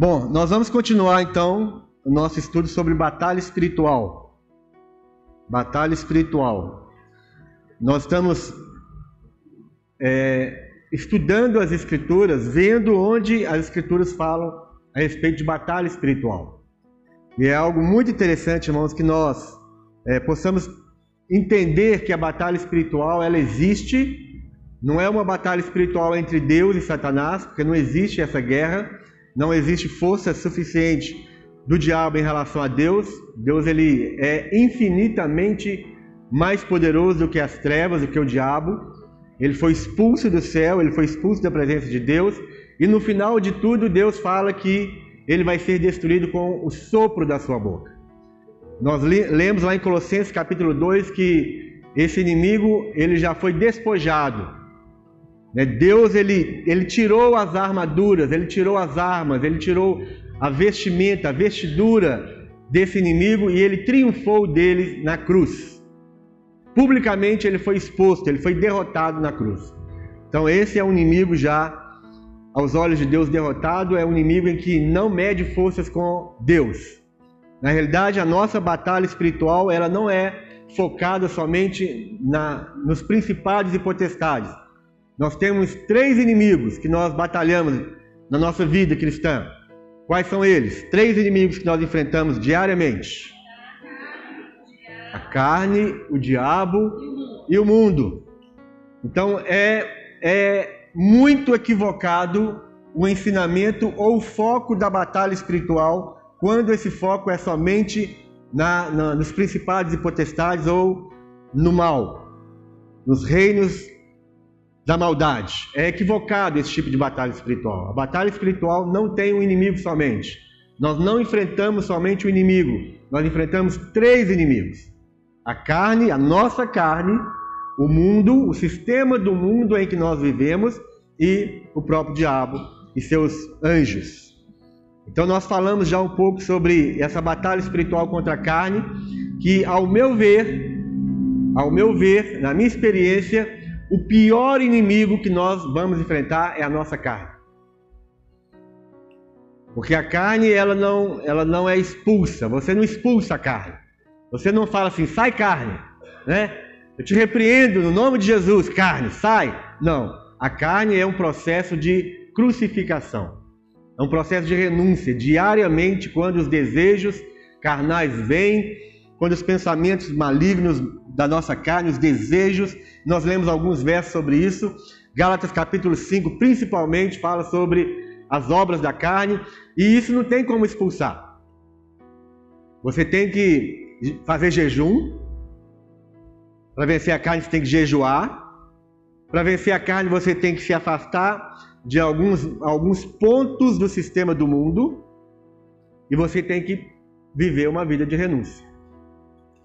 Bom, nós vamos continuar então o nosso estudo sobre batalha espiritual. Batalha espiritual. Nós estamos é, estudando as Escrituras, vendo onde as Escrituras falam a respeito de batalha espiritual. E é algo muito interessante, irmãos, que nós é, possamos entender que a batalha espiritual ela existe. Não é uma batalha espiritual entre Deus e Satanás, porque não existe essa guerra não existe força suficiente do diabo em relação a Deus. Deus ele é infinitamente mais poderoso do que as trevas, do que o diabo. Ele foi expulso do céu, ele foi expulso da presença de Deus, e no final de tudo Deus fala que ele vai ser destruído com o sopro da sua boca. Nós lemos lá em Colossenses capítulo 2 que esse inimigo ele já foi despojado. Né? Deus ele, ele tirou as armaduras, ele tirou as armas, ele tirou a vestimenta, a vestidura desse inimigo e ele triunfou dele na cruz. Publicamente ele foi exposto, ele foi derrotado na cruz. Então esse é um inimigo já aos olhos de Deus derrotado, é um inimigo em que não mede forças com Deus. Na realidade, a nossa batalha espiritual ela não é focada somente na, nos principados e potestades nós temos três inimigos que nós batalhamos na nossa vida cristã. Quais são eles? Três inimigos que nós enfrentamos diariamente: a carne, o diabo e o mundo. Então é, é muito equivocado o ensinamento ou o foco da batalha espiritual quando esse foco é somente na, na, nos principados e potestades ou no mal, nos reinos da maldade. É equivocado esse tipo de batalha espiritual. A batalha espiritual não tem um inimigo somente. Nós não enfrentamos somente o inimigo, nós enfrentamos três inimigos: a carne, a nossa carne, o mundo, o sistema do mundo em que nós vivemos e o próprio diabo e seus anjos. Então nós falamos já um pouco sobre essa batalha espiritual contra a carne, que ao meu ver, ao meu ver, na minha experiência, o pior inimigo que nós vamos enfrentar é a nossa carne. Porque a carne ela não, ela não é expulsa. Você não expulsa a carne. Você não fala assim, sai carne, né? Eu te repreendo no nome de Jesus, carne, sai. Não. A carne é um processo de crucificação. É um processo de renúncia. Diariamente, quando os desejos carnais vêm, quando os pensamentos malignos da nossa carne, os desejos, nós lemos alguns versos sobre isso. Gálatas capítulo 5, principalmente, fala sobre as obras da carne, e isso não tem como expulsar. Você tem que fazer jejum. Para vencer a carne, você tem que jejuar. Para vencer a carne, você tem que se afastar de alguns, alguns pontos do sistema do mundo. E você tem que viver uma vida de renúncia.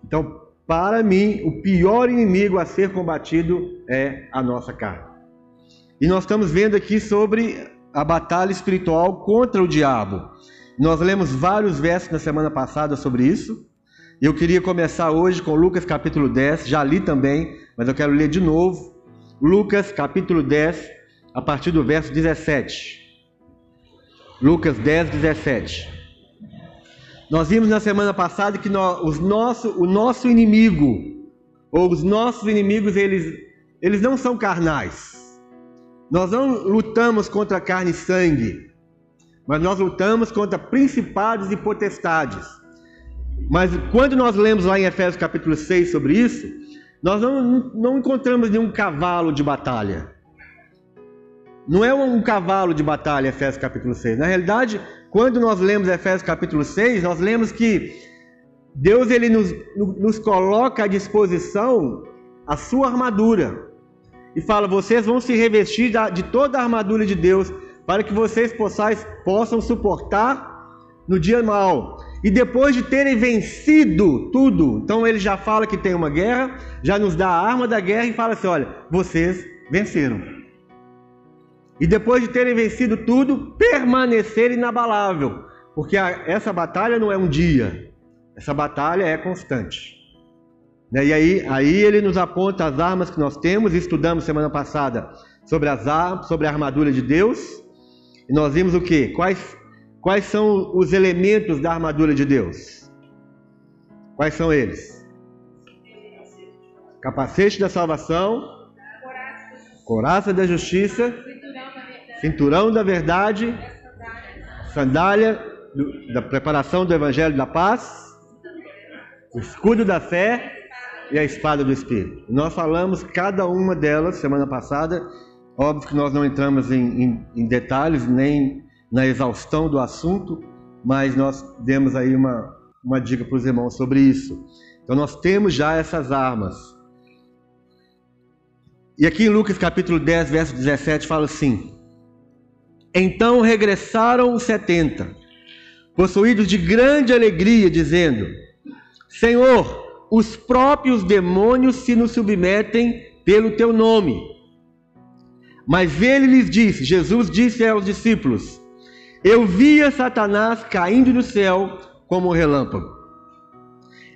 Então, para mim, o pior inimigo a ser combatido é a nossa carne. E nós estamos vendo aqui sobre a batalha espiritual contra o diabo. Nós lemos vários versos na semana passada sobre isso. Eu queria começar hoje com Lucas capítulo 10, já li também, mas eu quero ler de novo. Lucas capítulo 10, a partir do verso 17. Lucas 10, 17. Nós vimos na semana passada que nós, os nosso, o nosso inimigo, ou os nossos inimigos, eles, eles não são carnais. Nós não lutamos contra carne e sangue, mas nós lutamos contra principados e potestades. Mas quando nós lemos lá em Efésios capítulo 6 sobre isso, nós não, não encontramos nenhum cavalo de batalha. Não é um cavalo de batalha, Efésios capítulo 6. Na realidade, quando nós lemos Efésios capítulo 6, nós lemos que Deus ele nos, nos coloca à disposição a sua armadura. E fala: vocês vão se revestir de toda a armadura de Deus, para que vocês possais, possam suportar no dia mal. E depois de terem vencido tudo, então ele já fala que tem uma guerra, já nos dá a arma da guerra e fala assim: olha, vocês venceram e depois de terem vencido tudo, permanecer inabalável, porque essa batalha não é um dia, essa batalha é constante. Né? E aí, aí ele nos aponta as armas que nós temos, estudamos semana passada sobre as sobre a armadura de Deus, e nós vimos o que? Quais, quais são os elementos da armadura de Deus? Quais são eles? Capacete da salvação, coraça da justiça, cinturão da verdade, sandália da preparação do evangelho da paz, o escudo da fé e a espada do Espírito. Nós falamos cada uma delas semana passada. Óbvio que nós não entramos em, em, em detalhes nem na exaustão do assunto, mas nós demos aí uma, uma dica para os irmãos sobre isso. Então nós temos já essas armas. E aqui em Lucas capítulo 10, verso 17, fala assim: Então regressaram os setenta, possuídos de grande alegria, dizendo: Senhor, os próprios demônios se nos submetem pelo teu nome. Mas ele lhes disse: Jesus disse aos discípulos: Eu via Satanás caindo do céu como um relâmpago.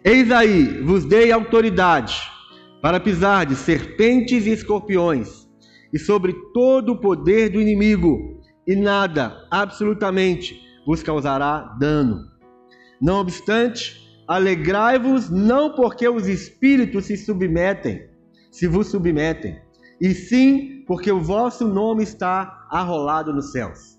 Eis aí, vos dei autoridade para pisar de serpentes e escorpiões, e sobre todo o poder do inimigo, e nada, absolutamente, vos causará dano. Não obstante, Alegrai-vos não porque os espíritos se submetem, se vos submetem, e sim porque o vosso nome está arrolado nos céus.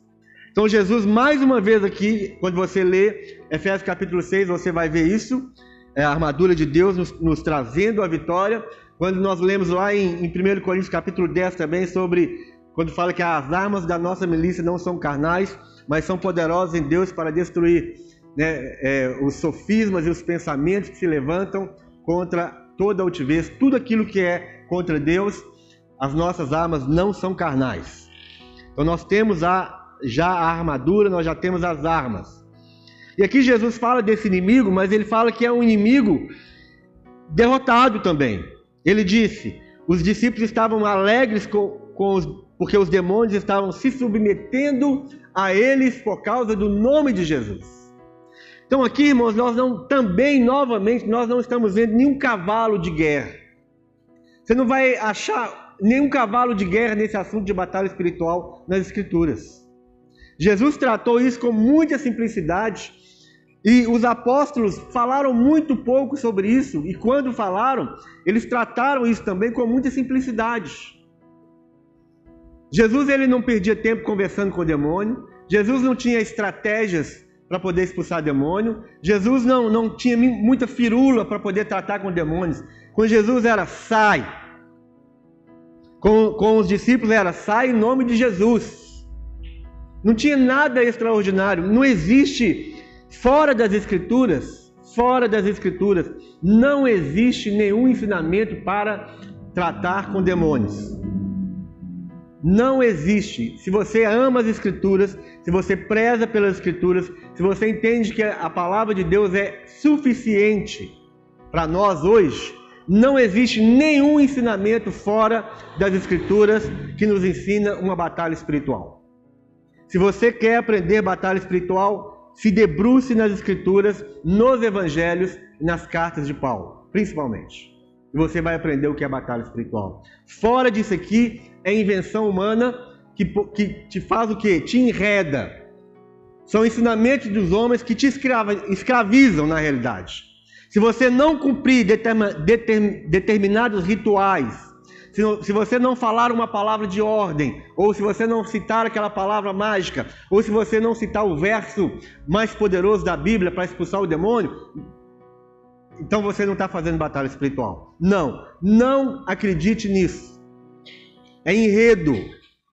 Então Jesus, mais uma vez aqui, quando você lê Efésios capítulo 6, você vai ver isso, é a armadura de Deus nos, nos trazendo a vitória. Quando nós lemos lá em, em 1 Coríntios capítulo 10 também sobre, quando fala que as armas da nossa milícia não são carnais, mas são poderosas em Deus para destruir né, é, os sofismas e os pensamentos que se levantam contra toda altivez, tudo aquilo que é contra Deus, as nossas armas não são carnais. Então nós temos a, já a armadura, nós já temos as armas. E aqui Jesus fala desse inimigo, mas ele fala que é um inimigo derrotado também. Ele disse: os discípulos estavam alegres com, com os, porque os demônios estavam se submetendo a eles por causa do nome de Jesus. Então aqui, irmãos, nós não também novamente nós não estamos vendo nenhum cavalo de guerra. Você não vai achar nenhum cavalo de guerra nesse assunto de batalha espiritual nas escrituras. Jesus tratou isso com muita simplicidade e os apóstolos falaram muito pouco sobre isso e quando falaram, eles trataram isso também com muita simplicidade. Jesus ele não perdia tempo conversando com o demônio. Jesus não tinha estratégias para poder expulsar demônio. Jesus não, não tinha muita firula para poder tratar com demônios. Com Jesus era sai. Com, com os discípulos era sai em nome de Jesus. Não tinha nada extraordinário. Não existe fora das escrituras, fora das escrituras, não existe nenhum ensinamento para tratar com demônios. Não existe. Se você ama as Escrituras, se você preza pelas Escrituras, se você entende que a palavra de Deus é suficiente para nós hoje, não existe nenhum ensinamento fora das Escrituras que nos ensina uma batalha espiritual. Se você quer aprender batalha espiritual, se debruce nas Escrituras, nos Evangelhos e nas cartas de Paulo, principalmente. E você vai aprender o que é batalha espiritual. Fora disso aqui, é invenção humana que, que te faz o quê? Te enreda. São ensinamentos dos homens que te escrava, escravizam na realidade. Se você não cumprir determinados rituais, se, se você não falar uma palavra de ordem, ou se você não citar aquela palavra mágica, ou se você não citar o verso mais poderoso da Bíblia para expulsar o demônio, então você não está fazendo batalha espiritual. Não, não acredite nisso é enredo,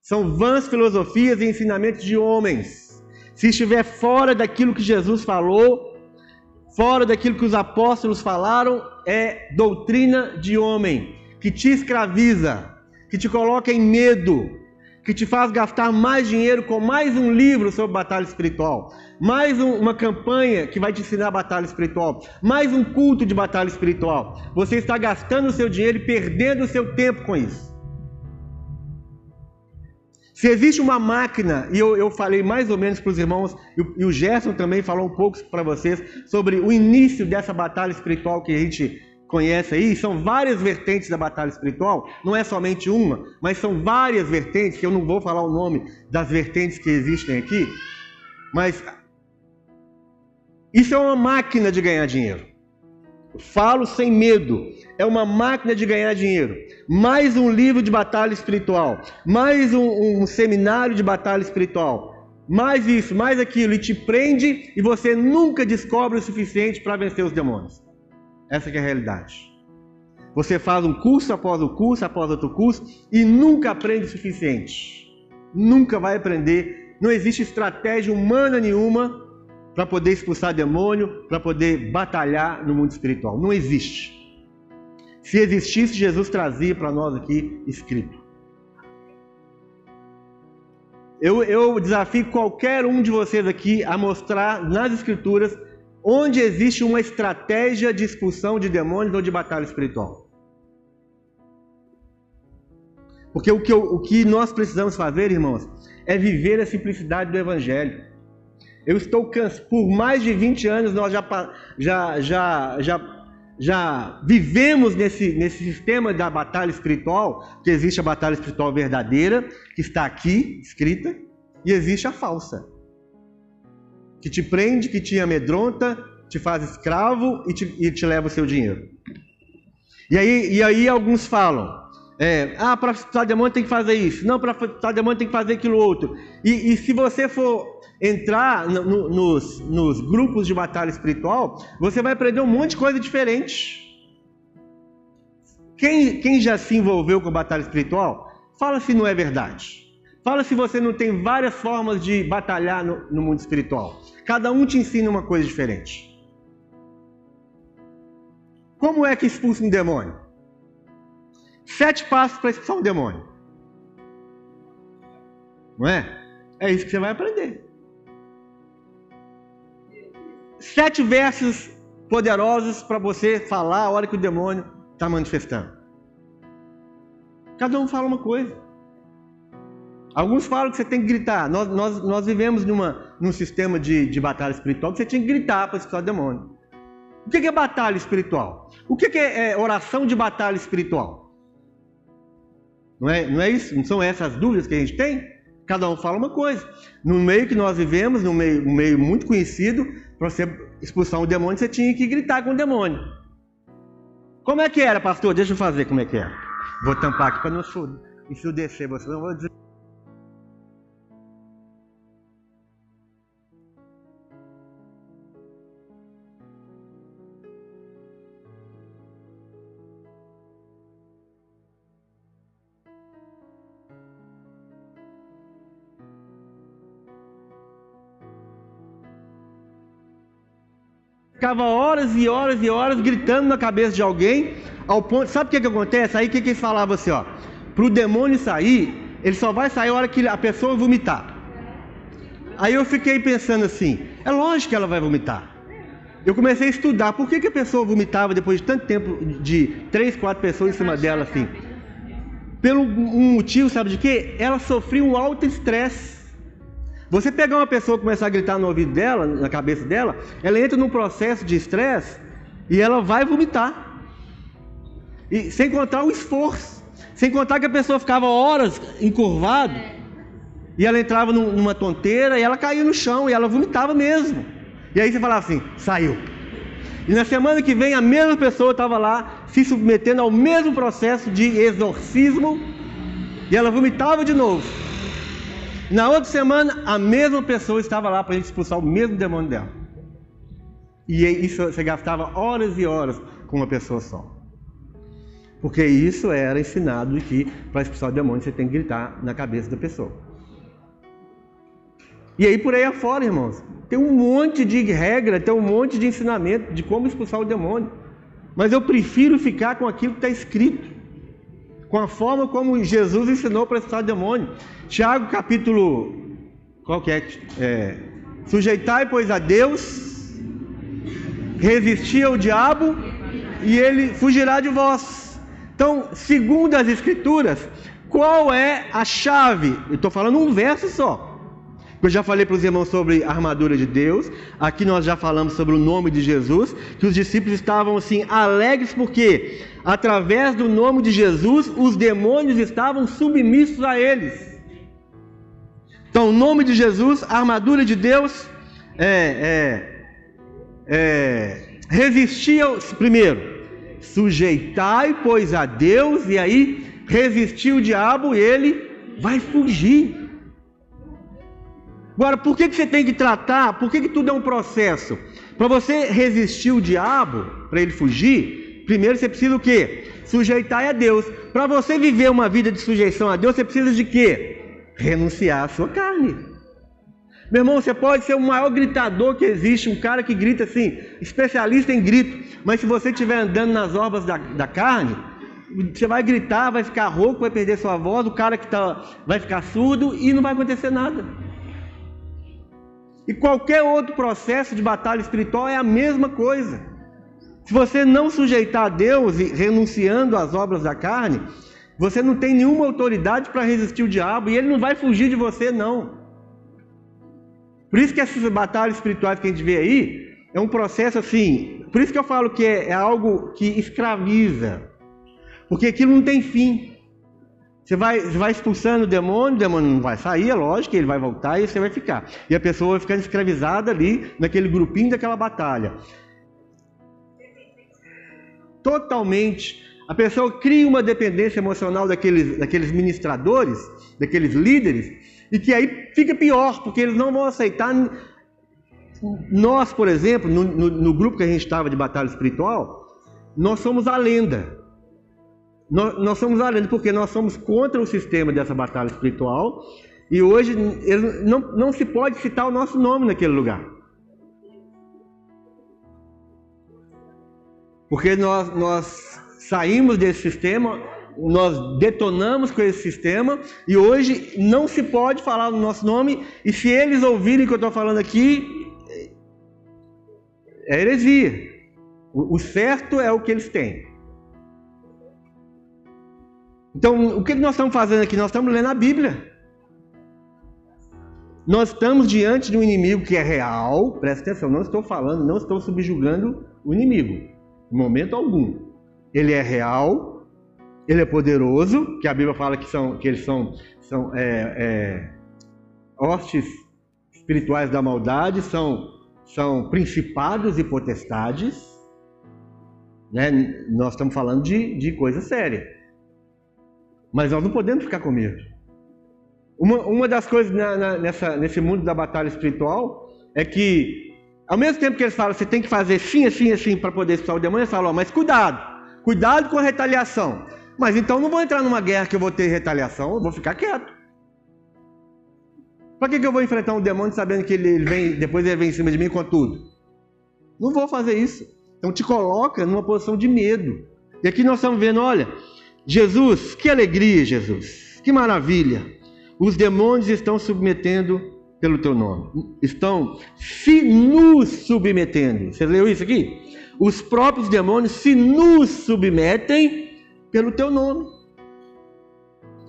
são vãs filosofias e ensinamentos de homens. Se estiver fora daquilo que Jesus falou, fora daquilo que os apóstolos falaram, é doutrina de homem, que te escraviza, que te coloca em medo, que te faz gastar mais dinheiro com mais um livro sobre batalha espiritual, mais um, uma campanha que vai te ensinar batalha espiritual, mais um culto de batalha espiritual. Você está gastando o seu dinheiro e perdendo o seu tempo com isso. Se existe uma máquina, e eu, eu falei mais ou menos para os irmãos, e, e o Gerson também falou um pouco para vocês, sobre o início dessa batalha espiritual que a gente conhece aí, são várias vertentes da batalha espiritual, não é somente uma, mas são várias vertentes, que eu não vou falar o nome das vertentes que existem aqui, mas Isso é uma máquina de ganhar dinheiro. Falo sem medo. É uma máquina de ganhar dinheiro. Mais um livro de batalha espiritual. Mais um, um seminário de batalha espiritual. Mais isso, mais aquilo. E te prende e você nunca descobre o suficiente para vencer os demônios. Essa é a realidade. Você faz um curso após o um curso, após outro curso e nunca aprende o suficiente. Nunca vai aprender. Não existe estratégia humana nenhuma para poder expulsar demônio, para poder batalhar no mundo espiritual. Não existe. Se existisse, Jesus trazia para nós aqui escrito. Eu, eu, desafio qualquer um de vocês aqui a mostrar nas Escrituras onde existe uma estratégia de expulsão de demônios ou de batalha espiritual. Porque o que, eu, o que nós precisamos fazer, irmãos, é viver a simplicidade do Evangelho. Eu estou cansado, por mais de 20 anos nós já, já, já, já, já vivemos nesse, nesse sistema da batalha espiritual, que existe a batalha espiritual verdadeira, que está aqui escrita, e existe a falsa, que te prende, que te amedronta, te faz escravo e te, e te leva o seu dinheiro. E aí, e aí alguns falam, é, ah, para expulsar demônio tem que fazer isso. Não, para expulsar demônio tem que fazer aquilo outro. E, e se você for entrar no, no, nos, nos grupos de batalha espiritual, você vai aprender um monte de coisa diferente. Quem, quem já se envolveu com batalha espiritual, fala se não é verdade. Fala se você não tem várias formas de batalhar no, no mundo espiritual. Cada um te ensina uma coisa diferente. Como é que expulsa um demônio? Sete passos para expulsar um demônio. Não é? É isso que você vai aprender. Sete versos poderosos para você falar a hora que o demônio está manifestando. Cada um fala uma coisa. Alguns falam que você tem que gritar. Nós, nós, nós vivemos numa, num sistema de, de batalha espiritual que você tinha que gritar para expulsar o demônio. O que é batalha espiritual? O que é oração de batalha espiritual? Não é, não é isso? Não são essas as dúvidas que a gente tem? Cada um fala uma coisa. No meio que nós vivemos, no meio, um meio muito conhecido, para você expulsar um demônio, você tinha que gritar com o demônio. Como é que era, pastor? Deixa eu fazer como é que era. Vou tampar aqui para não descer você. Não vou dizer. Ficava horas e horas e horas gritando na cabeça de alguém, ao ponto. Sabe o que, que acontece? Aí o que, que eles falavam assim, ó? Para o demônio sair, ele só vai sair a hora que a pessoa vomitar. Aí eu fiquei pensando assim: é lógico que ela vai vomitar. Eu comecei a estudar por que, que a pessoa vomitava depois de tanto tempo de três, quatro pessoas em cima dela assim. Pelo um motivo, sabe de quê? Ela sofria um alto estresse. Você pegar uma pessoa e começar a gritar no ouvido dela, na cabeça dela, ela entra num processo de estresse e ela vai vomitar. E sem contar o esforço, sem contar que a pessoa ficava horas encurvada e ela entrava numa tonteira e ela caía no chão e ela vomitava mesmo. E aí você falava assim: saiu. E na semana que vem a mesma pessoa estava lá se submetendo ao mesmo processo de exorcismo e ela vomitava de novo. Na outra semana, a mesma pessoa estava lá para expulsar o mesmo demônio dela. E isso você gastava horas e horas com uma pessoa só. Porque isso era ensinado que para expulsar o demônio você tem que gritar na cabeça da pessoa. E aí por aí afora, irmãos, tem um monte de regra, tem um monte de ensinamento de como expulsar o demônio. Mas eu prefiro ficar com aquilo que está escrito com a forma como Jesus ensinou para expulsar demônio. Tiago capítulo, qual que é? é Sujeitai, pois, a Deus, resistir ao diabo, e ele fugirá de vós. Então, segundo as Escrituras, qual é a chave? Eu estou falando um verso só. Eu já falei para os irmãos sobre a armadura de Deus. Aqui nós já falamos sobre o nome de Jesus, que os discípulos estavam assim alegres porque através do nome de Jesus os demônios estavam submissos a eles. Então, o nome de Jesus, a armadura de Deus, é, é é, resistir ao, primeiro, sujeitai, pois a Deus, e aí resistir o diabo, ele vai fugir. Agora, por que, que você tem que tratar? Por que, que tudo é um processo? Para você resistir o diabo, para ele fugir, primeiro você precisa o quê? Sujeitar a Deus. Para você viver uma vida de sujeição a Deus, você precisa de quê? Renunciar à sua carne. Meu irmão, você pode ser o maior gritador que existe, um cara que grita assim, especialista em grito, mas se você estiver andando nas obras da, da carne, você vai gritar, vai ficar rouco, vai perder sua voz, o cara que tá, vai ficar surdo e não vai acontecer nada. E qualquer outro processo de batalha espiritual é a mesma coisa. Se você não sujeitar a Deus e renunciando às obras da carne, você não tem nenhuma autoridade para resistir o diabo e ele não vai fugir de você, não. Por isso que essas batalhas espirituais que a gente vê aí é um processo assim. Por isso que eu falo que é, é algo que escraviza, porque aquilo não tem fim. Você vai, você vai expulsando o demônio, o demônio não vai sair, é lógico, ele vai voltar e você vai ficar. E a pessoa vai ficando escravizada ali, naquele grupinho daquela batalha. Totalmente. A pessoa cria uma dependência emocional daqueles, daqueles ministradores, daqueles líderes, e que aí fica pior, porque eles não vão aceitar. Nós, por exemplo, no, no, no grupo que a gente estava de batalha espiritual, nós somos a lenda. Nós, nós somos além, porque nós somos contra o sistema dessa batalha espiritual e hoje não, não se pode citar o nosso nome naquele lugar. Porque nós, nós saímos desse sistema, nós detonamos com esse sistema e hoje não se pode falar o nosso nome. E se eles ouvirem o que eu estou falando aqui, é heresia. O, o certo é o que eles têm. Então, o que nós estamos fazendo aqui? Nós estamos lendo a Bíblia. Nós estamos diante de um inimigo que é real, presta atenção, não estou falando, não estou subjugando o inimigo, momento algum. Ele é real, ele é poderoso, que a Bíblia fala que, são, que eles são, são é, é, hostes espirituais da maldade, são, são principados e potestades. Né? Nós estamos falando de, de coisa séria. Mas nós não podemos ficar com medo. Uma, uma das coisas na, na, nessa, nesse mundo da batalha espiritual é que, ao mesmo tempo que eles falam, você tem que fazer assim, assim, assim para poder expulsar o demônio, eles falam, mas cuidado, cuidado com a retaliação. Mas então não vou entrar numa guerra que eu vou ter retaliação, eu vou ficar quieto. Para que, que eu vou enfrentar um demônio sabendo que ele vem, depois ele vem em cima de mim com tudo? Não vou fazer isso. Então te coloca numa posição de medo. E aqui nós estamos vendo, olha, Jesus, que alegria, Jesus, que maravilha. Os demônios estão submetendo pelo teu nome, estão se nos submetendo. Você leu isso aqui? Os próprios demônios se nos submetem pelo teu nome.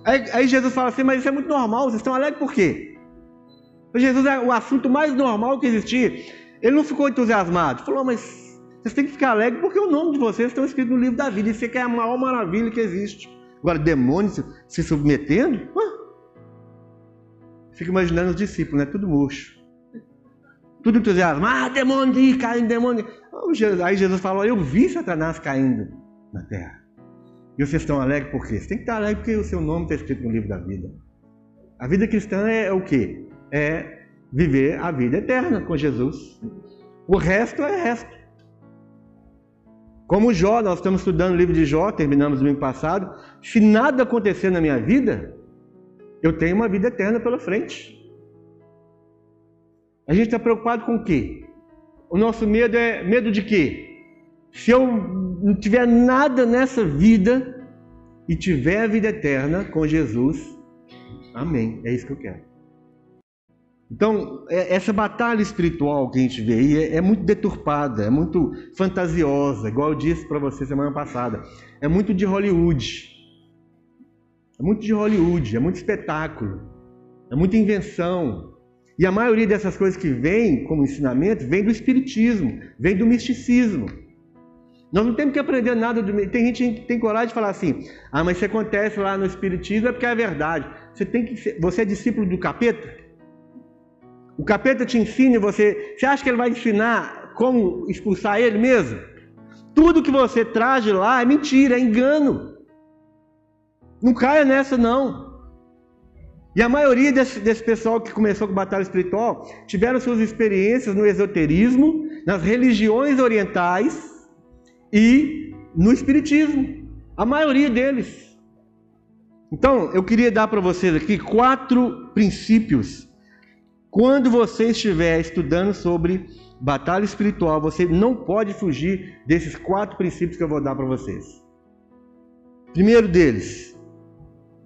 Aí, aí Jesus fala assim: Mas isso é muito normal, vocês estão alegres por quê? Jesus é o assunto mais normal que existia. Ele não ficou entusiasmado, falou: Mas vocês têm que ficar alegres porque o nome de vocês está escrito no livro da vida. Isso aqui é a maior maravilha que existe. Agora, demônios se submetendo? Ué? Fica imaginando os discípulos, né? Tudo murcho. Tudo entusiasmo. Ah, demônio, caindo demônio. Aí Jesus falou: Eu vi Satanás caindo na terra. E vocês estão alegres por quê? Você tem que estar alegre porque o seu nome está escrito no livro da vida. A vida cristã é o quê? É viver a vida eterna com Jesus. O resto é resto. Como Jó, nós estamos estudando o livro de Jó, terminamos domingo passado. Se nada acontecer na minha vida, eu tenho uma vida eterna pela frente. A gente está preocupado com o quê? O nosso medo é medo de quê? Se eu não tiver nada nessa vida e tiver a vida eterna com Jesus, amém. É isso que eu quero. Então, é, essa batalha espiritual que a gente vê aí é, é muito deturpada, é muito fantasiosa, igual eu disse para você semana passada. É muito de Hollywood. É muito de Hollywood, é muito espetáculo, é muita invenção. E a maioria dessas coisas que vem como ensinamento vem do espiritismo, vem do misticismo. Nós não temos que aprender nada do. Tem gente que tem coragem de falar assim: ah, mas se acontece lá no espiritismo é porque é verdade. Você tem que ser... Você é discípulo do capeta? O capeta te ensina e você. Você acha que ele vai ensinar como expulsar ele mesmo? Tudo que você traz de lá é mentira, é engano. Não caia nessa, não. E a maioria desse, desse pessoal que começou com batalha espiritual tiveram suas experiências no esoterismo, nas religiões orientais e no espiritismo. A maioria deles. Então, eu queria dar para vocês aqui quatro princípios. Quando você estiver estudando sobre batalha espiritual, você não pode fugir desses quatro princípios que eu vou dar para vocês. Primeiro deles,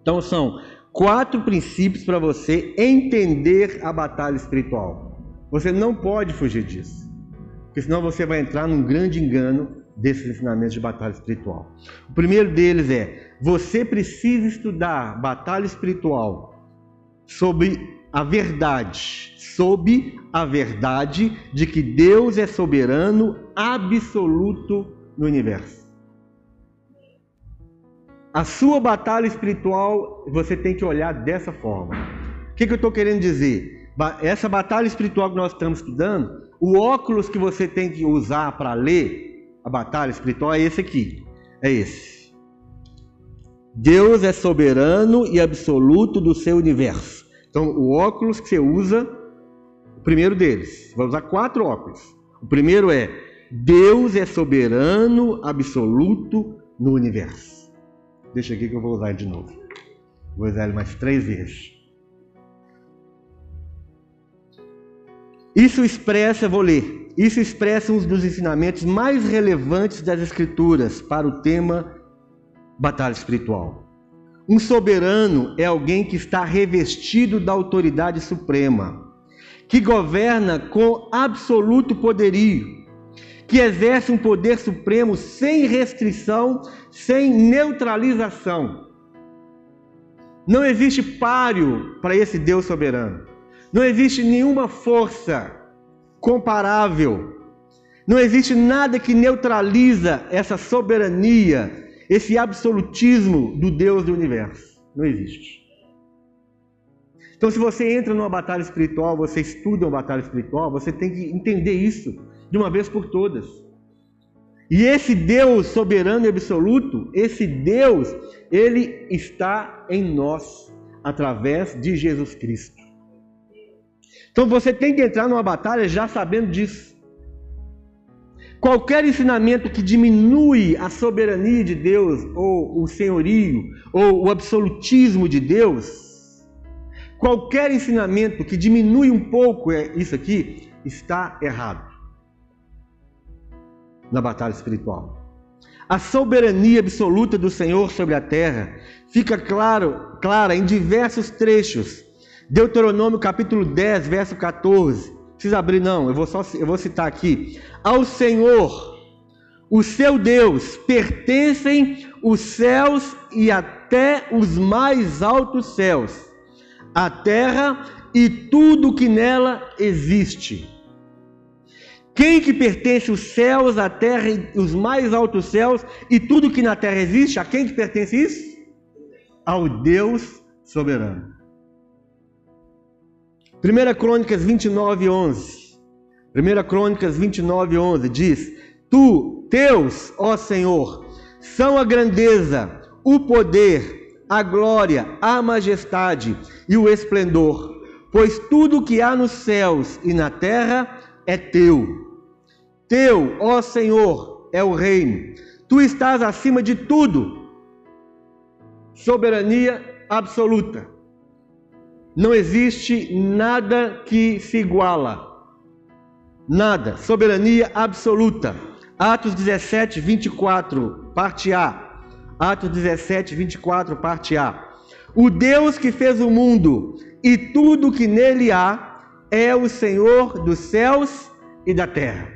então são quatro princípios para você entender a batalha espiritual. Você não pode fugir disso, porque senão você vai entrar num grande engano desses ensinamentos de batalha espiritual. O primeiro deles é: você precisa estudar batalha espiritual sobre a verdade, sob a verdade de que Deus é soberano absoluto no universo. A sua batalha espiritual você tem que olhar dessa forma. O que, que eu estou querendo dizer? Essa batalha espiritual que nós estamos estudando, o óculos que você tem que usar para ler a batalha espiritual é esse aqui. É esse. Deus é soberano e absoluto do seu universo. Então, o óculos que você usa, o primeiro deles, vai usar quatro óculos. O primeiro é Deus é soberano absoluto no universo. Deixa aqui que eu vou usar de novo. Vou usar ele mais três vezes. Isso expressa, vou ler, isso expressa um dos ensinamentos mais relevantes das Escrituras para o tema batalha espiritual. Um soberano é alguém que está revestido da autoridade suprema, que governa com absoluto poderio, que exerce um poder supremo sem restrição, sem neutralização. Não existe páreo para esse Deus soberano. Não existe nenhuma força comparável. Não existe nada que neutraliza essa soberania, esse absolutismo do Deus do universo. Não existe. Então, se você entra numa batalha espiritual, você estuda uma batalha espiritual, você tem que entender isso de uma vez por todas. E esse Deus soberano e absoluto, esse Deus, ele está em nós através de Jesus Cristo. Então você tem que entrar numa batalha já sabendo disso. Qualquer ensinamento que diminui a soberania de Deus, ou o senhorio, ou o absolutismo de Deus, qualquer ensinamento que diminui um pouco é isso aqui, está errado na batalha espiritual. A soberania absoluta do Senhor sobre a terra fica claro, clara em diversos trechos Deuteronômio capítulo 10, verso 14. Não precisa abrir, não, eu vou, só, eu vou citar aqui. Ao Senhor, o seu Deus, pertencem os céus e até os mais altos céus, a terra e tudo que nela existe. Quem que pertence os céus, a terra e os mais altos céus e tudo que na terra existe? A quem que pertence isso? Ao Deus soberano. 1 Crônicas 29, 11. 1 Crônicas 29, 11 diz: Tu, teus, ó Senhor, são a grandeza, o poder, a glória, a majestade e o esplendor, pois tudo que há nos céus e na terra é teu. Teu, ó Senhor, é o reino. Tu estás acima de tudo. Soberania absoluta. Não existe nada que se iguala. Nada. Soberania absoluta. Atos 17, 24, parte A. Atos 17, 24, parte A. O Deus que fez o mundo e tudo que nele há é o Senhor dos céus e da terra.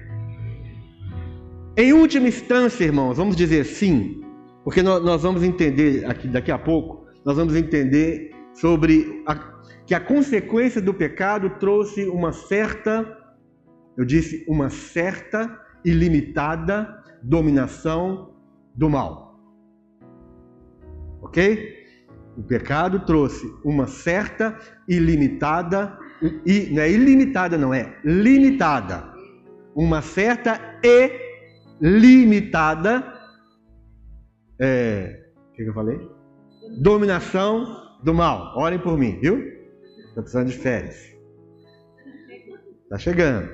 Em última instância, irmãos, vamos dizer sim, porque nós vamos entender aqui daqui a pouco, nós vamos entender sobre a que a consequência do pecado trouxe uma certa, eu disse, uma certa e limitada dominação do mal. Ok? O pecado trouxe uma certa e limitada, e não é ilimitada, não é limitada uma certa e limitada. É, o que, eu falei? Dominação do mal. Orem por mim, viu? Estou precisando de férias. Está chegando.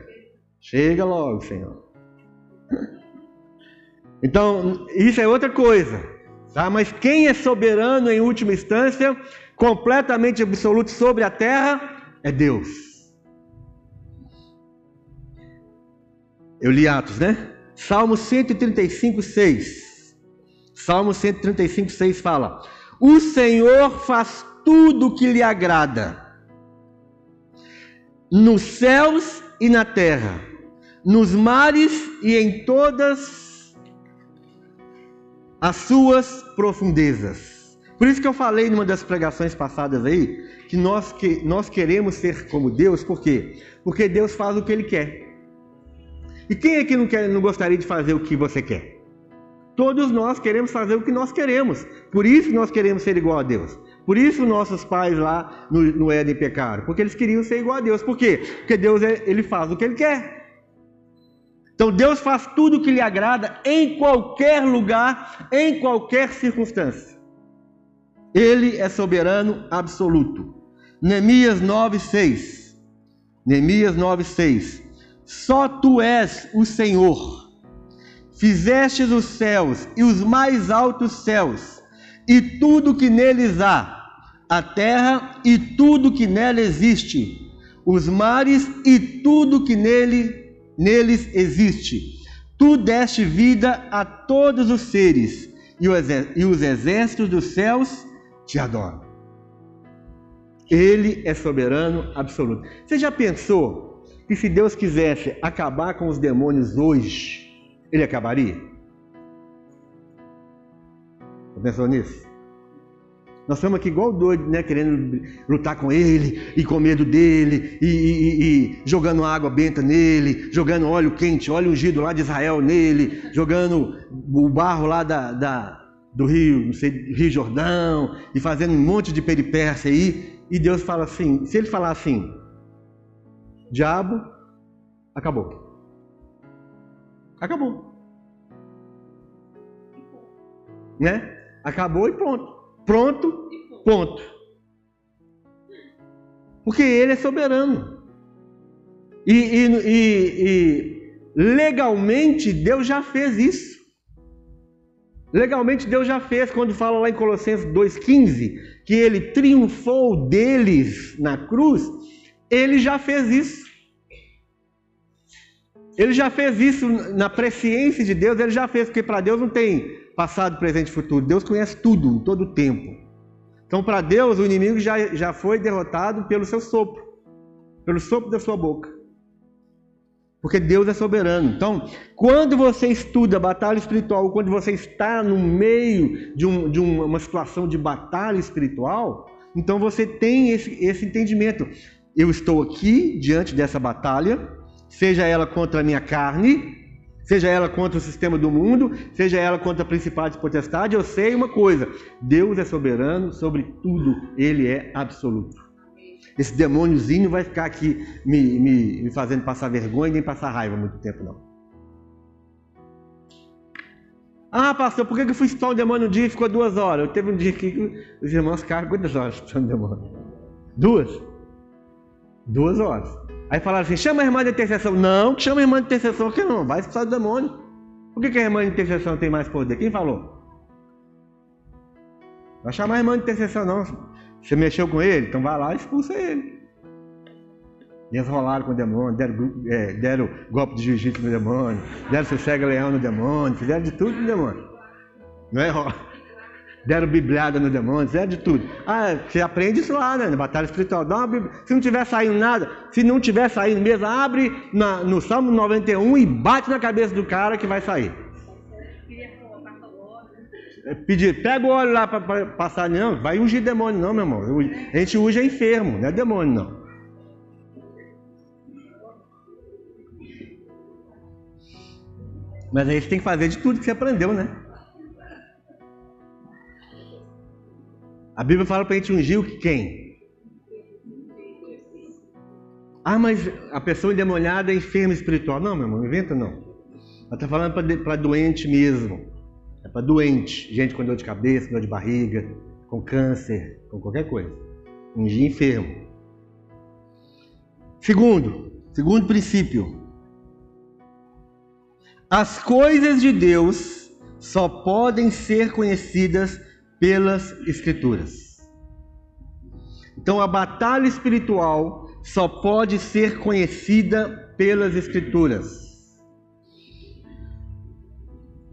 Chega logo, Senhor. Então, isso é outra coisa. Tá? Mas quem é soberano em última instância, completamente absoluto sobre a terra, é Deus. Eu li Atos, né? Salmo 135, 6. Salmo 135, 6 fala: O Senhor faz tudo o que lhe agrada, nos céus e na terra, nos mares e em todas as suas profundezas. Por isso que eu falei numa das pregações passadas aí, que nós, que nós queremos ser como Deus, por quê? Porque Deus faz o que Ele quer. E quem é que não, quer, não gostaria de fazer o que você quer? Todos nós queremos fazer o que nós queremos. Por isso nós queremos ser igual a Deus. Por isso nossos pais lá no, no Éden pecaram. Porque eles queriam ser igual a Deus. Por quê? Porque Deus é, ele faz o que Ele quer. Então Deus faz tudo o que lhe agrada em qualquer lugar, em qualquer circunstância. Ele é soberano absoluto. Neemias 9:6. Neemias 9:6. Só tu és o Senhor. Fizestes os céus e os mais altos céus, e tudo que neles há, a terra e tudo que nela existe, os mares e tudo que nele neles existe. Tu deste vida a todos os seres, e os exércitos dos céus te adoram. Ele é soberano absoluto. Você já pensou que se Deus quisesse acabar com os demônios hoje, ele acabaria? Já pensou nisso? Nós estamos aqui igual doido, né? Querendo lutar com ele e com medo dele e, e, e, jogando água benta nele, jogando óleo quente, óleo ungido lá de Israel nele, jogando o barro lá da, da do rio, não sei, Rio Jordão e fazendo um monte de peripécia aí. E Deus fala assim: se ele falar assim, diabo, acabou. Acabou. Né? Acabou e pronto. Pronto, ponto. Porque ele é soberano. E, e, e, e, legalmente Deus já fez isso. Legalmente Deus já fez, quando fala lá em Colossenses 2,15, que ele triunfou deles na cruz, ele já fez isso. Ele já fez isso na presciência de Deus, ele já fez, porque para Deus não tem passado, presente e futuro. Deus conhece tudo, todo o tempo. Então, para Deus, o inimigo já, já foi derrotado pelo seu sopro, pelo sopro da sua boca. Porque Deus é soberano. Então, quando você estuda batalha espiritual, quando você está no meio de, um, de uma situação de batalha espiritual, então você tem esse, esse entendimento. Eu estou aqui diante dessa batalha, seja ela contra a minha carne, seja ela contra o sistema do mundo, seja ela contra a principais potestade, eu sei uma coisa: Deus é soberano sobre tudo, Ele é absoluto. Esse demôniozinho vai ficar aqui me, me, me fazendo passar vergonha nem passar raiva muito tempo, não. Ah, pastor, por que eu fui expulsar um demônio um dia e ficou duas horas? Eu teve um dia que os irmãos ficaram quantas horas expulsando demônio? Duas? Duas horas. Aí falaram assim: chama a irmã de intercessão. Não, chama a irmã de intercessão, que não, vai expulsar o demônio. Por que, que a irmã de intercessão tem mais poder? Quem falou? Vai chamar a irmã de intercessão, não. Você mexeu com ele? Então vai lá e expulsa ele. E eles rolaram com o demônio, deram, é, deram golpe de jiu-jitsu no demônio, deram sossega leão no demônio, fizeram de tudo no demônio. Não é? deram bibliada no demônio, fizeram de tudo. Ah, você aprende isso lá, né? Na batalha espiritual. Dá uma Se não tiver saindo nada, se não tiver saindo mesmo, abre na, no Salmo 91 e bate na cabeça do cara que vai sair. É, pedir, pega o óleo lá para passar, não, vai ungir demônio, não, meu irmão. A gente usa enfermo, não é demônio, não. Mas aí você tem que fazer de tudo que você aprendeu, né? A Bíblia fala para a gente ungir o quem? Ah, mas a pessoa endemoniada é enferma espiritual. Não, meu irmão, inventa não. Ela está falando para doente mesmo. Para doente. Gente com dor de cabeça, dor de barriga, com câncer, com qualquer coisa. Um dia enfermo. Segundo, segundo princípio. As coisas de Deus só podem ser conhecidas pelas Escrituras. Então a batalha espiritual só pode ser conhecida pelas Escrituras.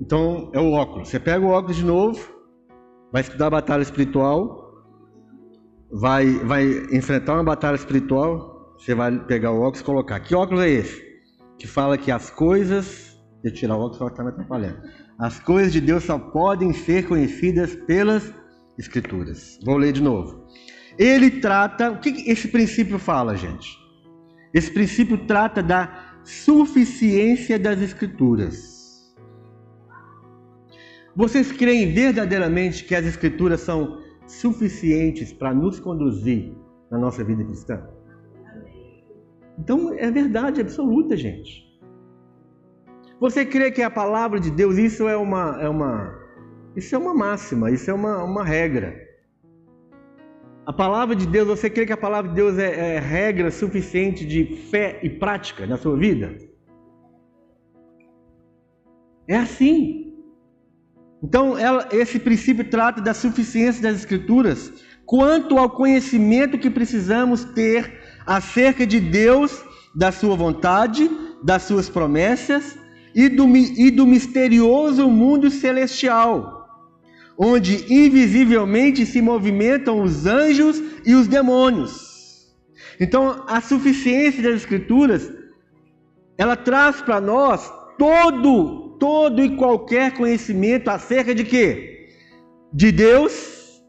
Então é o óculos. Você pega o óculos de novo, vai estudar a batalha espiritual, vai, vai enfrentar uma batalha espiritual, você vai pegar o óculos e colocar. Que óculos é esse? Que fala que as coisas. Deixa eu tirar o óculos, que está me atrapalhando. As coisas de Deus só podem ser conhecidas pelas Escrituras. Vou ler de novo. Ele trata, o que esse princípio fala, gente? Esse princípio trata da suficiência das Escrituras. Vocês creem verdadeiramente que as Escrituras são suficientes para nos conduzir na nossa vida cristã? Então é verdade absoluta, gente. Você crê que a palavra de Deus, isso é uma, é uma, isso é uma máxima, isso é uma, uma regra. A palavra de Deus, você crê que a palavra de Deus é, é regra suficiente de fé e prática na sua vida? É assim. Então, ela, esse princípio trata da suficiência das Escrituras quanto ao conhecimento que precisamos ter acerca de Deus, da Sua vontade, das Suas promessas e do, e do misterioso mundo celestial onde invisivelmente se movimentam os anjos e os demônios. Então, a suficiência das Escrituras, ela traz para nós todo, todo e qualquer conhecimento acerca de quê? De Deus,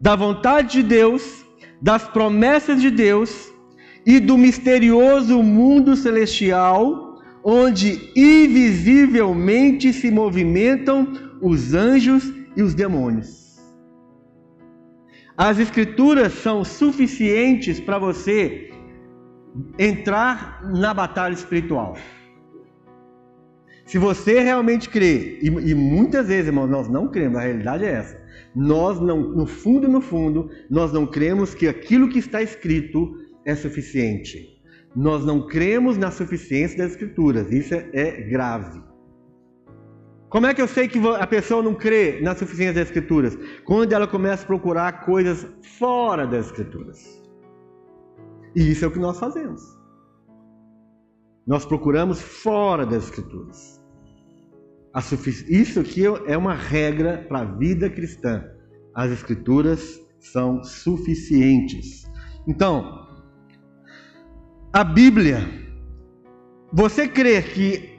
da vontade de Deus, das promessas de Deus e do misterioso mundo celestial, onde invisivelmente se movimentam os anjos e os demônios. As escrituras são suficientes para você entrar na batalha espiritual. Se você realmente crê, e, e, muitas vezes, irmãos, nós não cremos, a realidade é essa. Nós não, no fundo, no fundo, nós não cremos que aquilo que está escrito é suficiente. Nós não cremos na suficiência das escrituras. Isso é, é grave. Como é que eu sei que a pessoa não crê na suficiência das Escrituras? Quando ela começa a procurar coisas fora das Escrituras. E isso é o que nós fazemos. Nós procuramos fora das Escrituras. Isso aqui é uma regra para a vida cristã. As Escrituras são suficientes. Então, a Bíblia, você crê que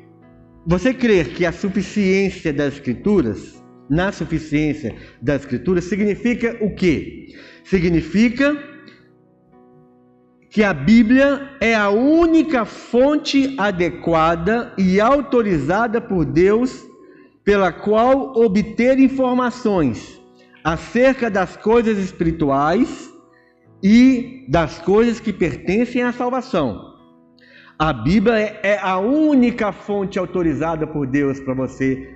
você crer que a suficiência das Escrituras, na suficiência das Escrituras, significa o quê? Significa que a Bíblia é a única fonte adequada e autorizada por Deus pela qual obter informações acerca das coisas espirituais e das coisas que pertencem à salvação. A Bíblia é, a única fonte autorizada por Deus para você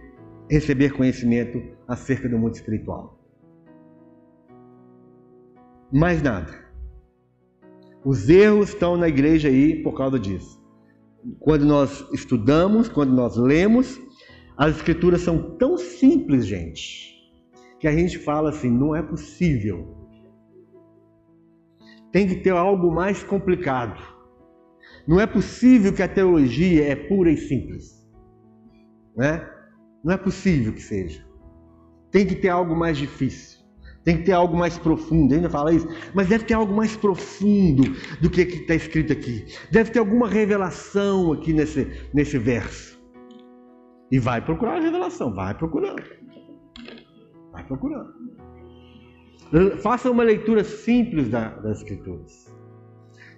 receber conhecimento acerca do mundo espiritual. Mais nada. Os erros estão na igreja aí por causa disso. Quando nós estudamos, quando nós lemos, as escrituras são tão simples, gente, que a gente fala assim: não é possível. Tem que ter algo mais complicado. Não é possível que a teologia é pura e simples. Né? Não é possível que seja. Tem que ter algo mais difícil. Tem que ter algo mais profundo. Ainda fala isso, mas deve ter algo mais profundo do que está escrito aqui. Deve ter alguma revelação aqui nesse, nesse verso. E vai procurar a revelação, vai procurando. Vai procurando. Faça uma leitura simples das Escrituras.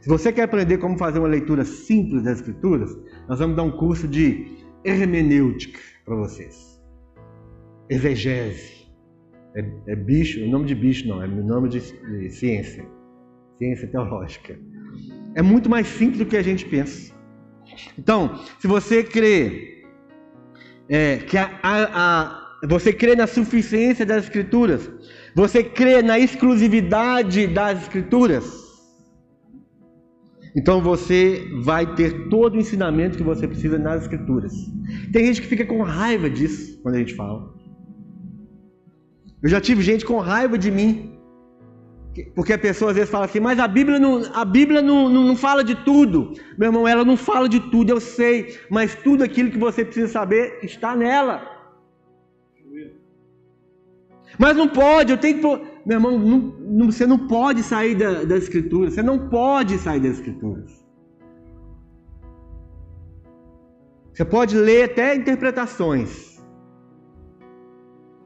Se você quer aprender como fazer uma leitura simples das Escrituras, nós vamos dar um curso de hermenêutica para vocês. Exegese. É, é bicho, é nome de bicho não, é nome de, de ciência. Ciência teológica. É muito mais simples do que a gente pensa. Então, se você crê é, que a, a, a, você crê na suficiência das Escrituras, você crê na exclusividade das Escrituras, então você vai ter todo o ensinamento que você precisa nas Escrituras. Tem gente que fica com raiva disso quando a gente fala. Eu já tive gente com raiva de mim. Porque a pessoa às vezes fala assim, mas a Bíblia, não, a Bíblia não, não, não fala de tudo. Meu irmão, ela não fala de tudo, eu sei. Mas tudo aquilo que você precisa saber está nela. Mas não pode, eu tenho que. Meu irmão, não, não, você não pode sair da, da Escritura. Você não pode sair das Escrituras. Você pode ler até interpretações.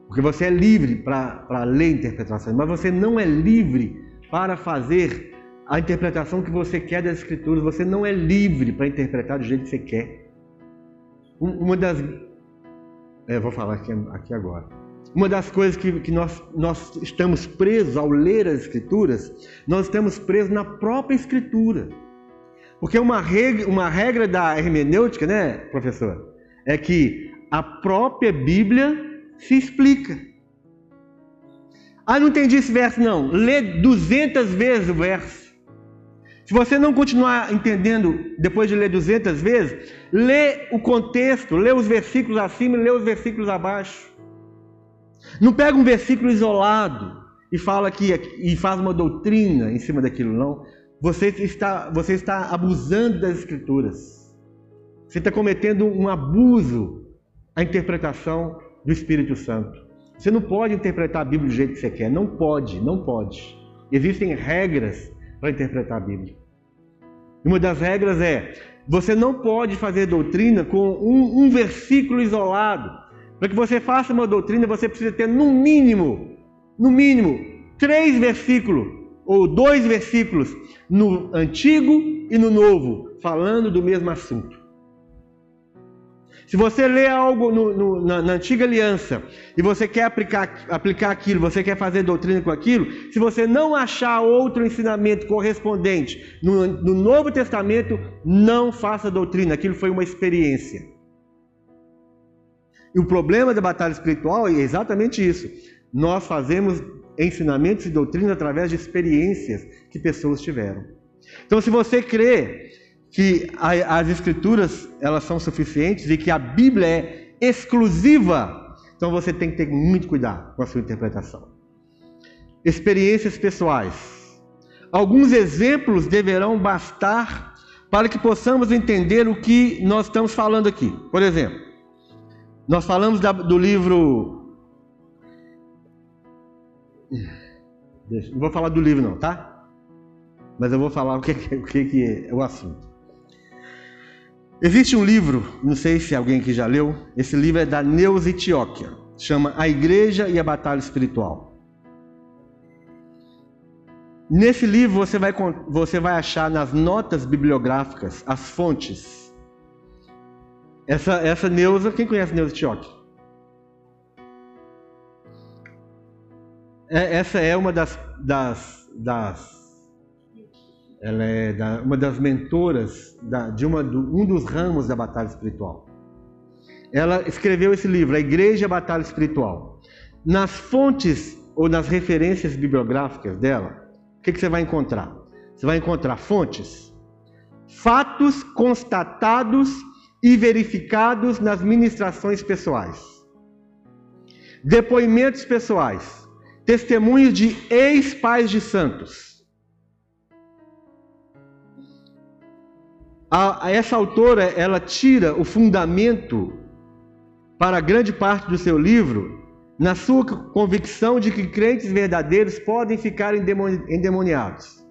Porque você é livre para ler interpretações, mas você não é livre para fazer a interpretação que você quer das Escrituras. Você não é livre para interpretar do jeito que você quer. Uma das. É, vou falar aqui, aqui agora. Uma das coisas que, que nós, nós estamos presos ao ler as Escrituras, nós estamos presos na própria Escritura. Porque uma regra, uma regra da hermenêutica, né, professor? É que a própria Bíblia se explica. Ah, não entendi esse verso, não. Lê 200 vezes o verso. Se você não continuar entendendo depois de ler 200 vezes, lê o contexto, lê os versículos acima e lê os versículos abaixo. Não pega um versículo isolado e fala que e faz uma doutrina em cima daquilo, não. Você está, você está abusando das escrituras. Você está cometendo um abuso à interpretação do Espírito Santo. Você não pode interpretar a Bíblia do jeito que você quer. Não pode, não pode. Existem regras para interpretar a Bíblia. Uma das regras é: você não pode fazer doutrina com um, um versículo isolado. Para que você faça uma doutrina, você precisa ter no mínimo, no mínimo, três versículos ou dois versículos no Antigo e no Novo, falando do mesmo assunto. Se você lê algo no, no, na, na, antiga aliança e você quer aplicar, aplicar aquilo, você quer fazer doutrina com aquilo, se você não achar outro ensinamento correspondente no, no Novo Testamento, não faça doutrina, aquilo foi uma experiência. E o problema da batalha espiritual é exatamente isso. Nós fazemos ensinamentos e doutrina através de experiências que pessoas tiveram. Então, se você crê que as escrituras elas são suficientes e que a Bíblia é exclusiva, então você tem que ter muito cuidado com a sua interpretação. Experiências pessoais. Alguns exemplos deverão bastar para que possamos entender o que nós estamos falando aqui. Por exemplo, nós falamos da, do livro. Deixa, não vou falar do livro, não, tá? Mas eu vou falar o que, o que é o assunto. Existe um livro, não sei se alguém aqui já leu, esse livro é da Neuza Etióquia, chama A Igreja e a Batalha Espiritual. Nesse livro você vai, você vai achar nas notas bibliográficas as fontes. Essa, essa Neuza, quem conhece Neuza Etióquia? É, essa é uma das, das, das ela é da, uma das mentoras da, de uma, do, um dos ramos da batalha espiritual. Ela escreveu esse livro, A Igreja Batalha Espiritual. Nas fontes ou nas referências bibliográficas dela, o que, que você vai encontrar? Você vai encontrar fontes, fatos constatados e verificados nas ministrações pessoais, depoimentos pessoais, testemunhos de ex-pais de santos a, a essa autora ela tira o fundamento para grande parte do seu livro na sua convicção de que crentes verdadeiros podem ficar endemoniados.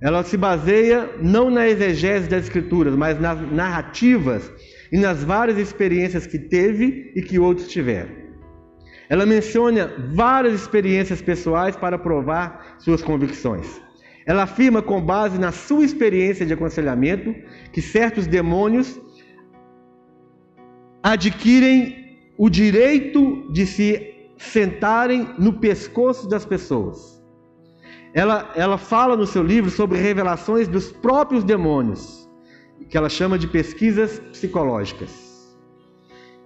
Ela se baseia não na exegese das escrituras, mas nas narrativas e nas várias experiências que teve e que outros tiveram. Ela menciona várias experiências pessoais para provar suas convicções. Ela afirma, com base na sua experiência de aconselhamento, que certos demônios adquirem o direito de se sentarem no pescoço das pessoas. ela, ela fala no seu livro sobre revelações dos próprios demônios, que ela chama de pesquisas psicológicas.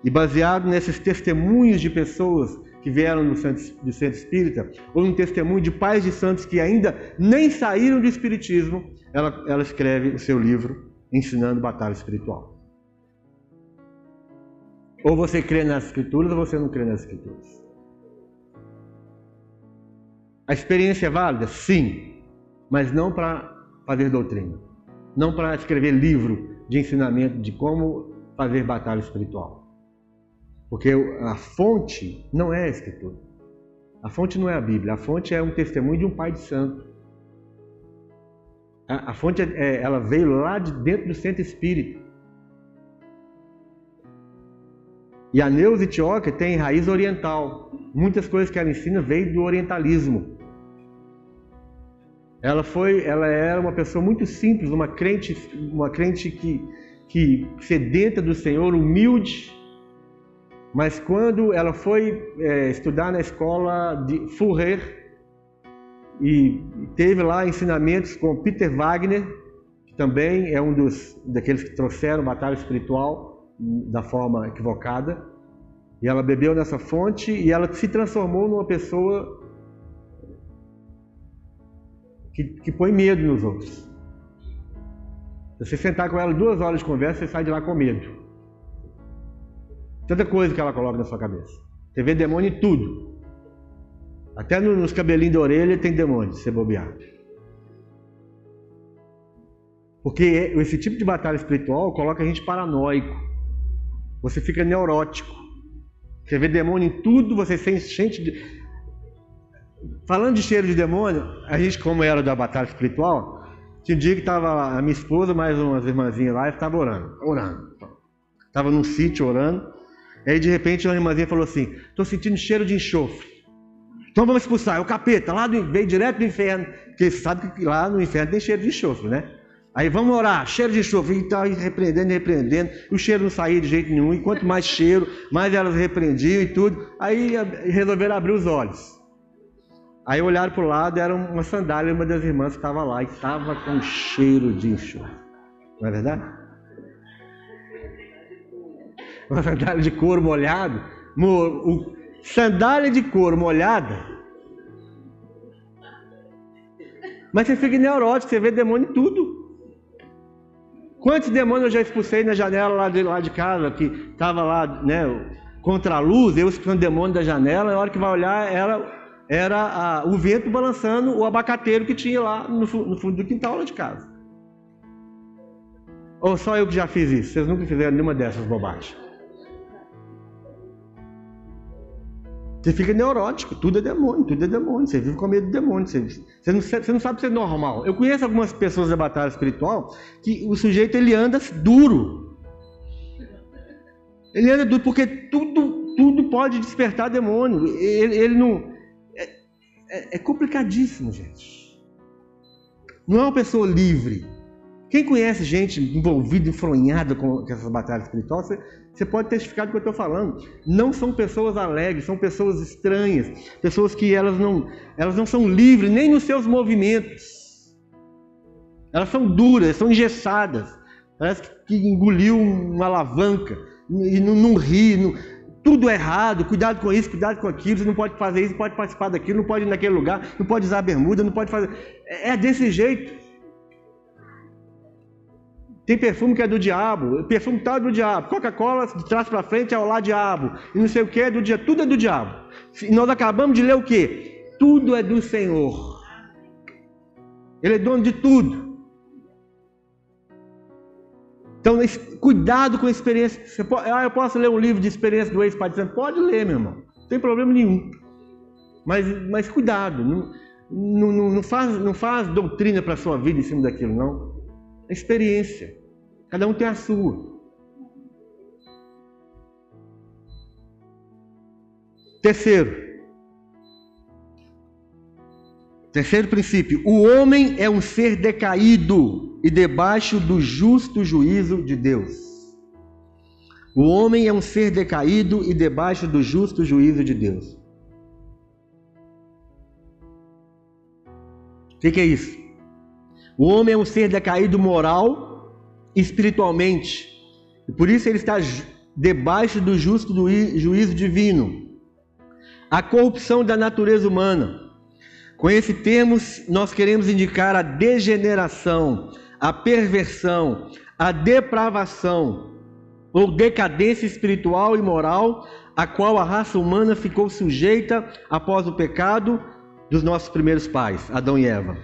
E baseado nesses testemunhos de pessoas que vieram do centro, do centro espírita, ou um testemunho de pais de santos que ainda nem saíram do espiritismo, ela, ela escreve o seu livro Ensinando Batalha Espiritual. Ou você crê nas escrituras ou você não crê nas escrituras. A experiência é válida? Sim, mas não para fazer doutrina, não para escrever livro de ensinamento de como fazer batalha espiritual. Porque a fonte não é a Escritura. A fonte não é a Bíblia. A fonte é um testemunho de um pai de santo. A, a fonte, é, ela veio lá de dentro do centro espírita. E a Neuza Itioca tem raiz oriental. Muitas coisas que ela ensina veio do orientalismo. Ela foi, ela era uma pessoa muito simples, uma crente, uma crente que, que sedenta do Senhor, humilde, mas quando ela foi é, estudar na escola de Furrer e teve lá ensinamentos com Peter Wagner, que também é um dos daqueles que trouxeram batalha espiritual da forma equivocada, e ela bebeu nessa fonte e ela se transformou numa pessoa que, que põe medo nos outros. Se você sentar com ela duas horas de conversa, você sai de lá com medo. Tanta coisa que ela coloca na sua cabeça. Você vê demônio em tudo. Até nos cabelinhos da orelha tem demônio, se bobear. Porque esse tipo de batalha espiritual coloca a gente paranoico. Você fica neurótico. Você vê demônio em tudo, você sente de. Falando de cheiro de demônio, a gente, como era da batalha espiritual, tinha um dia que estava a minha esposa, mais umas irmãzinhas lá, e estava orando, orando. Estava num sítio orando. Aí de repente uma irmãzinha falou assim: estou sentindo cheiro de enxofre. Então vamos expulsar. É o capeta, lá do, veio direto do inferno. Porque sabe que lá no inferno tem cheiro de enxofre, né? Aí vamos orar, cheiro de enxofre, e tá repreendendo, repreendendo, o cheiro não saía de jeito nenhum, e quanto mais cheiro, mais elas repreendiam e tudo. Aí resolveram abrir os olhos. Aí olharam para o lado, era uma sandália, uma das irmãs estava lá, e estava com cheiro de enxofre. Não é verdade? Uma sandália de couro molhado, o, sandália de couro molhada. Mas você fica neurótico, você vê demônio em tudo. Quantos demônios eu já expulsei na janela lá de, lá de casa, que estava lá, né, contra a luz, eu expulsando demônio da janela, na hora que vai olhar, era, era a, o vento balançando o abacateiro que tinha lá no, no fundo do quintal lá de casa. Ou só eu que já fiz isso? Vocês nunca fizeram nenhuma dessas bobagens. Você fica neurótico, tudo é demônio, tudo é demônio. Você vive com medo de demônio. Você, você, não, você não sabe ser normal. Eu conheço algumas pessoas da batalha espiritual que o sujeito ele anda duro. Ele anda duro porque tudo, tudo pode despertar demônio. Ele, ele não. É, é, é complicadíssimo, gente. Não é uma pessoa livre. Quem conhece gente envolvida, enfronhada com essas batalhas espirituais, você, você pode testificar do que eu estou falando. Não são pessoas alegres, são pessoas estranhas, pessoas que elas não, elas não são livres nem nos seus movimentos. Elas são duras, são engessadas. Parece que engoliu uma alavanca e não, não ri. Não, tudo é errado, cuidado com isso, cuidado com aquilo, você não pode fazer isso, não pode participar daquilo, não pode ir naquele lugar, não pode usar bermuda, não pode fazer. É, é desse jeito. Tem perfume que é do diabo, perfume tal é do diabo, Coca-Cola de trás para frente é o lá diabo, e não sei o que é do diabo, tudo é do diabo. E nós acabamos de ler o que? Tudo é do Senhor. Ele é dono de tudo. Então, cuidado com a experiência. Você pode, ah, eu posso ler um livro de experiência do ex-pai? Pode ler, meu irmão. Não tem problema nenhum. Mas, mas cuidado. Não, não, não, faz, não faz doutrina para a sua vida em cima daquilo, não. É experiência. Cada um tem a sua. Terceiro. Terceiro princípio: o homem é um ser decaído e debaixo do justo juízo de Deus. O homem é um ser decaído e debaixo do justo juízo de Deus. O que, que é isso? O homem é um ser decaído moral espiritualmente. E por isso ele está debaixo do justo juízo divino. A corrupção da natureza humana. Com esse termo, nós queremos indicar a degeneração, a perversão, a depravação ou decadência espiritual e moral a qual a raça humana ficou sujeita após o pecado dos nossos primeiros pais, Adão e Eva.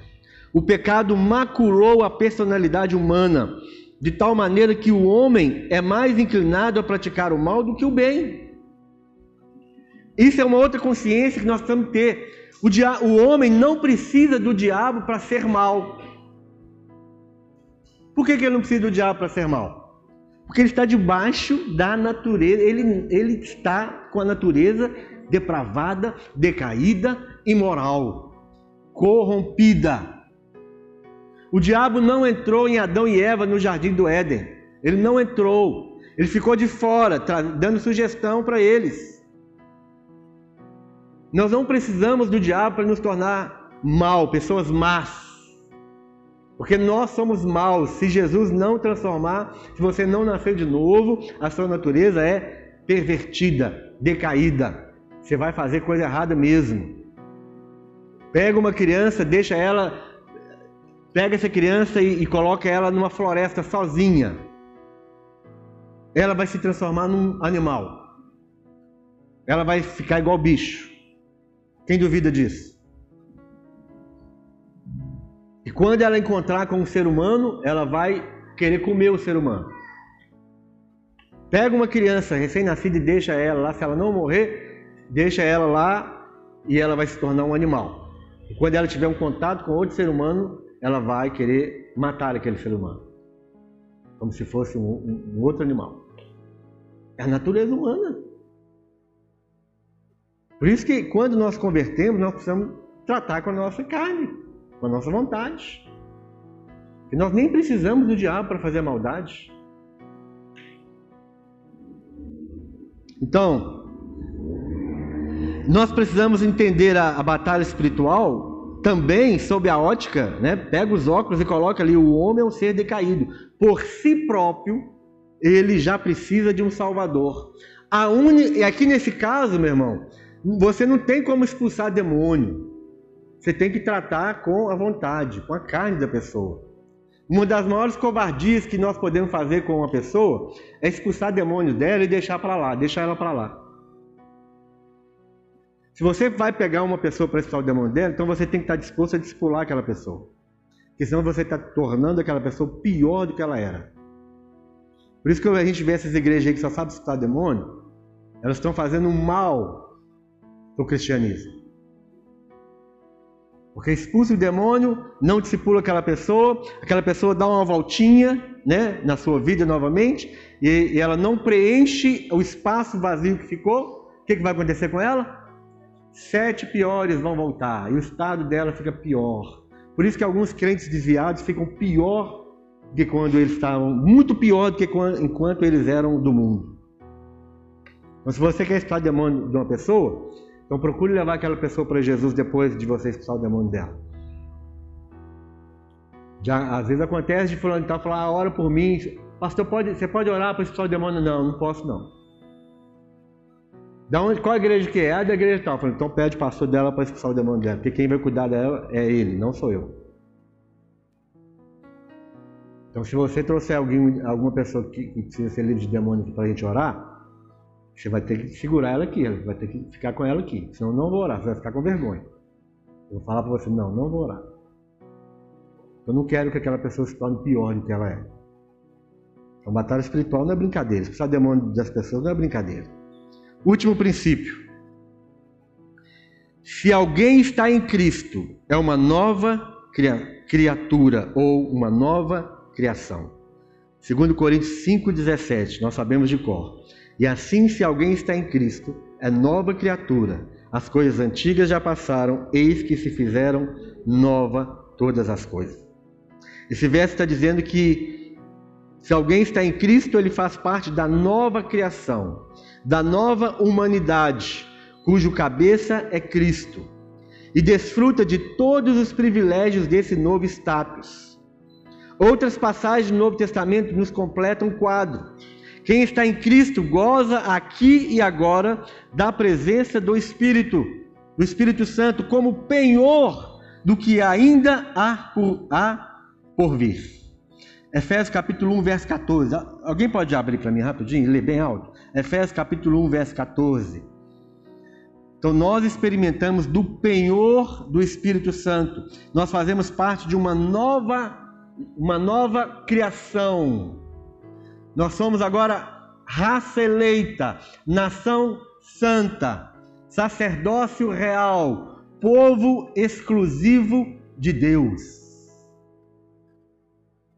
O pecado maculou a personalidade humana, de tal maneira que o homem é mais inclinado a praticar o mal do que o bem. Isso é uma outra consciência que nós que ter. O, dia... o homem não precisa do diabo para ser mal. Por que, que ele não precisa do diabo para ser mal? Porque ele está debaixo da natureza, ele, ele está com a natureza depravada, decaída, imoral, corrompida. O diabo não entrou em Adão e Eva no jardim do Éden. Ele não entrou. Ele ficou de fora, dando sugestão para eles. Nós não precisamos do diabo para nos tornar mal, pessoas más. Porque nós somos maus. Se Jesus não transformar, se você não nascer de novo, a sua natureza é pervertida, decaída. Você vai fazer coisa errada mesmo. Pega uma criança, deixa ela, pega essa criança e, e coloca ela numa floresta sozinha. Ela vai se transformar num animal. Ela vai ficar igual bicho. Quem duvida disso? E quando ela encontrar com um ser humano, ela vai querer comer o ser humano. Pega uma criança recém-nascida e deixa ela lá, se ela não morrer, deixa ela lá e ela vai se tornar um animal. E quando ela tiver um contato com outro ser humano, ela vai querer matar aquele ser humano. Como se fosse um, um, um outro animal. É a natureza humana. Por isso que quando nós convertemos, nós precisamos tratar com a nossa carne com a nossa vontade. E nós nem precisamos do diabo para fazer a maldade. Então, nós precisamos entender a, a, batalha espiritual também sob a ótica, né? Pega os óculos e coloca ali: o homem é um ser decaído. Por si próprio, ele já precisa de um Salvador. A uni... E aqui nesse caso, meu irmão, você não tem como expulsar demônio. Você tem que tratar com a vontade, com a carne da pessoa. Uma das maiores covardias que nós podemos fazer com uma pessoa é expulsar demônios dela e deixar para lá, deixar ela para lá. Se você vai pegar uma pessoa para expulsar o demônio dela, então você tem que estar disposto a discipular aquela pessoa. Porque senão você está tornando aquela pessoa pior do que ela era. Por isso que a gente vê essas igrejas aí que só sabem expulsar demônio, elas estão fazendo mal para o cristianismo. Porque expulsa o demônio, não discipula aquela pessoa, aquela pessoa dá uma voltinha né, na sua vida novamente, e, e ela não preenche o espaço vazio que ficou. O que, que vai acontecer com ela? Sete piores vão voltar, e o estado dela fica pior. Por isso que alguns crentes desviados ficam pior do que quando eles estavam, muito pior do que quando, enquanto eles eram do mundo. Então, se você quer expulsar demônio de uma pessoa, então procure levar aquela pessoa para Jesus depois de você expulsar o demônio dela. Já, às vezes acontece de fulano tal falar, ah, ora por mim. Pastor, pode, você pode orar para expulsar o demônio? Não, não posso não. Da onde, qual a igreja que é? A da igreja tal. Falei, então pede o pastor dela para expulsar o demônio dela, porque quem vai cuidar dela é ele, não sou eu. Então se você trouxer alguém, alguma pessoa que, que precisa ser livre de demônio para a gente orar, você vai ter que segurar ela aqui, vai ter que ficar com ela aqui. Senão eu não vou orar, você vai ficar com vergonha. Eu vou falar para você, não, não vou orar. Eu não quero que aquela pessoa se torne pior do que ela é. Então, batalha espiritual não é brincadeira. Expulsar demônio das pessoas não é brincadeira. Último princípio. Se alguém está em Cristo, é uma nova criatura ou uma nova criação. Segundo Coríntios 5,17, nós sabemos de cor. E assim, se alguém está em Cristo, é nova criatura. As coisas antigas já passaram, eis que se fizeram nova todas as coisas. Esse verso está dizendo que se alguém está em Cristo, ele faz parte da nova criação, da nova humanidade, cujo cabeça é Cristo. e desfruta de todos os privilégios desse novo status. Outras passagens do Novo Testamento nos completam o quadro. Quem está em Cristo goza aqui e agora da presença do Espírito, do Espírito Santo, como penhor do que ainda há por, há por vir. Efésios capítulo 1, verso 14. Alguém pode abrir para mim rapidinho e ler bem alto? Efésios capítulo 1, verso 14. Então nós experimentamos do penhor do Espírito Santo. Nós fazemos parte de uma nova uma nova criação. Nós somos agora raça eleita, nação santa, sacerdócio real, povo exclusivo de Deus.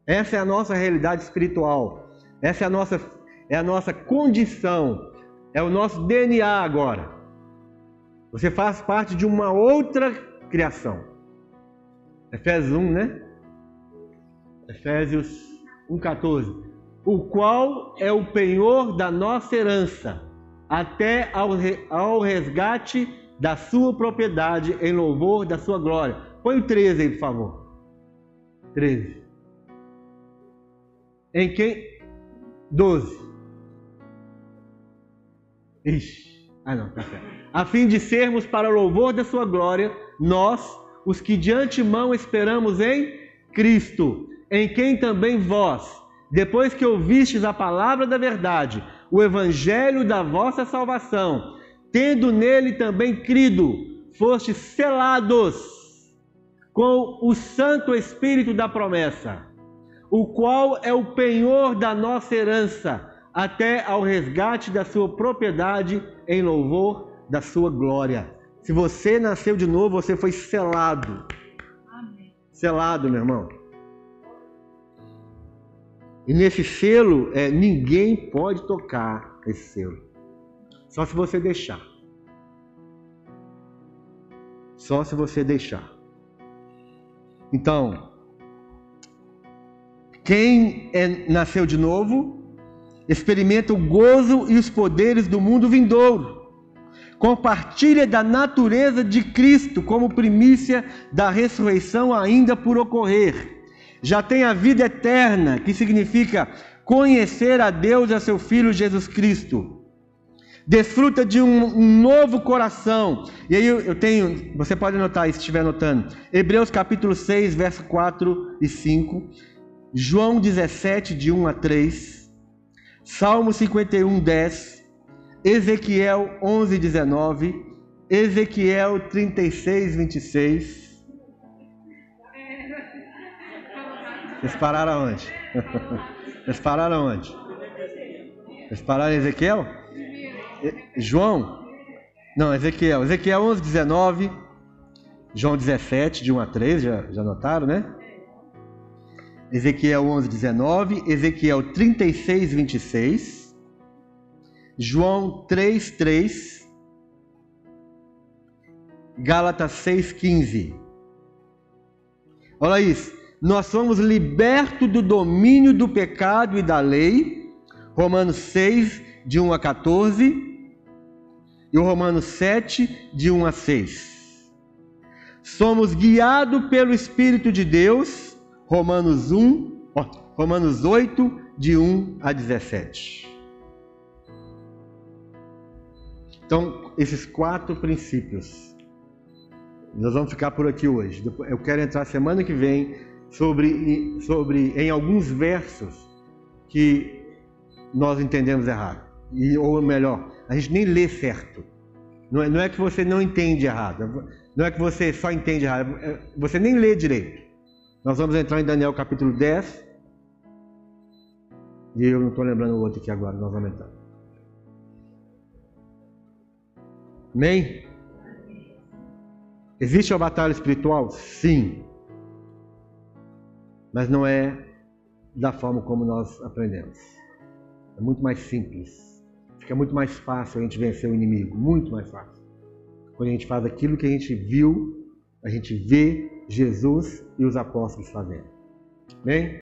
Essa é a nossa realidade espiritual. Essa é a nossa é a nossa condição, é o nosso DNA agora. Você faz parte de uma outra criação. Efésios 1, né? Efésios 1,14. O qual é o penhor da nossa herança, até ao, ao resgate da sua propriedade, em louvor da sua glória. Põe o 13 aí, por favor. 13. Em quem? 12. Ixi. Ah, não, tá certo. A fim de sermos para o louvor da sua glória, nós, os que de antemão esperamos em Cristo, em quem também vós, depois que ouvistes a palavra da verdade, o evangelho da vossa salvação, tendo nele também crido, fostes selados com o Santo Espírito da promessa, o qual é o penhor da nossa herança até ao resgate da sua propriedade em louvor da sua glória. Se você nasceu de novo, você foi selado. Amém. Selado, meu irmão. E nesse selo, é, ninguém pode tocar esse selo. Só se você deixar. Só se você deixar. Então, quem é, nasceu de novo experimenta o gozo e os poderes do mundo vindouro. Compartilha da natureza de Cristo como primícia da ressurreição ainda por ocorrer. Já tem a vida eterna, que significa conhecer a Deus e a seu Filho Jesus Cristo. Desfruta de um, um novo coração. E aí eu, eu tenho, você pode anotar aí se estiver anotando. Hebreus capítulo 6, verso 4 e 5. João 17, de 1 a 3. Salmo 51, 10, Ezequiel 11, 19, Ezequiel 36, 26. Vocês pararam onde? Vocês pararam onde? Vocês pararam em Ezequiel? João? Não, Ezequiel. Ezequiel 11, 19. João 17, de 1 a 3, já, já notaram, né? Ezequiel 11, 19, Ezequiel 36, 26, João 3, 3, Gálatas 6, 15. Olha isso. Nós somos libertos do domínio do pecado e da lei. Romanos 6, de 1 a 14. E o Romanos 7, de 1 a 6. Somos guiados pelo Espírito de Deus Romanos 1, ó, Romanos 8, de 1 a 17. Então, esses quatro princípios. Nós vamos ficar por aqui hoje. Eu quero entrar semana que vem sobre, sobre em alguns versos que nós entendemos errado. E, ou melhor, a gente nem lê certo. Não é, não é que você não entende errado. Não é que você só entende errado. É, você nem lê direito. Nós vamos entrar em Daniel capítulo 10. E eu não estou lembrando o outro aqui agora, nós vamos entrar. Amém? Existe uma batalha espiritual? Sim. Mas não é da forma como nós aprendemos. É muito mais simples. Fica muito mais fácil a gente vencer o inimigo. Muito mais fácil. Quando a gente faz aquilo que a gente viu, a gente vê Jesus e os apóstolos fazendo. Bem?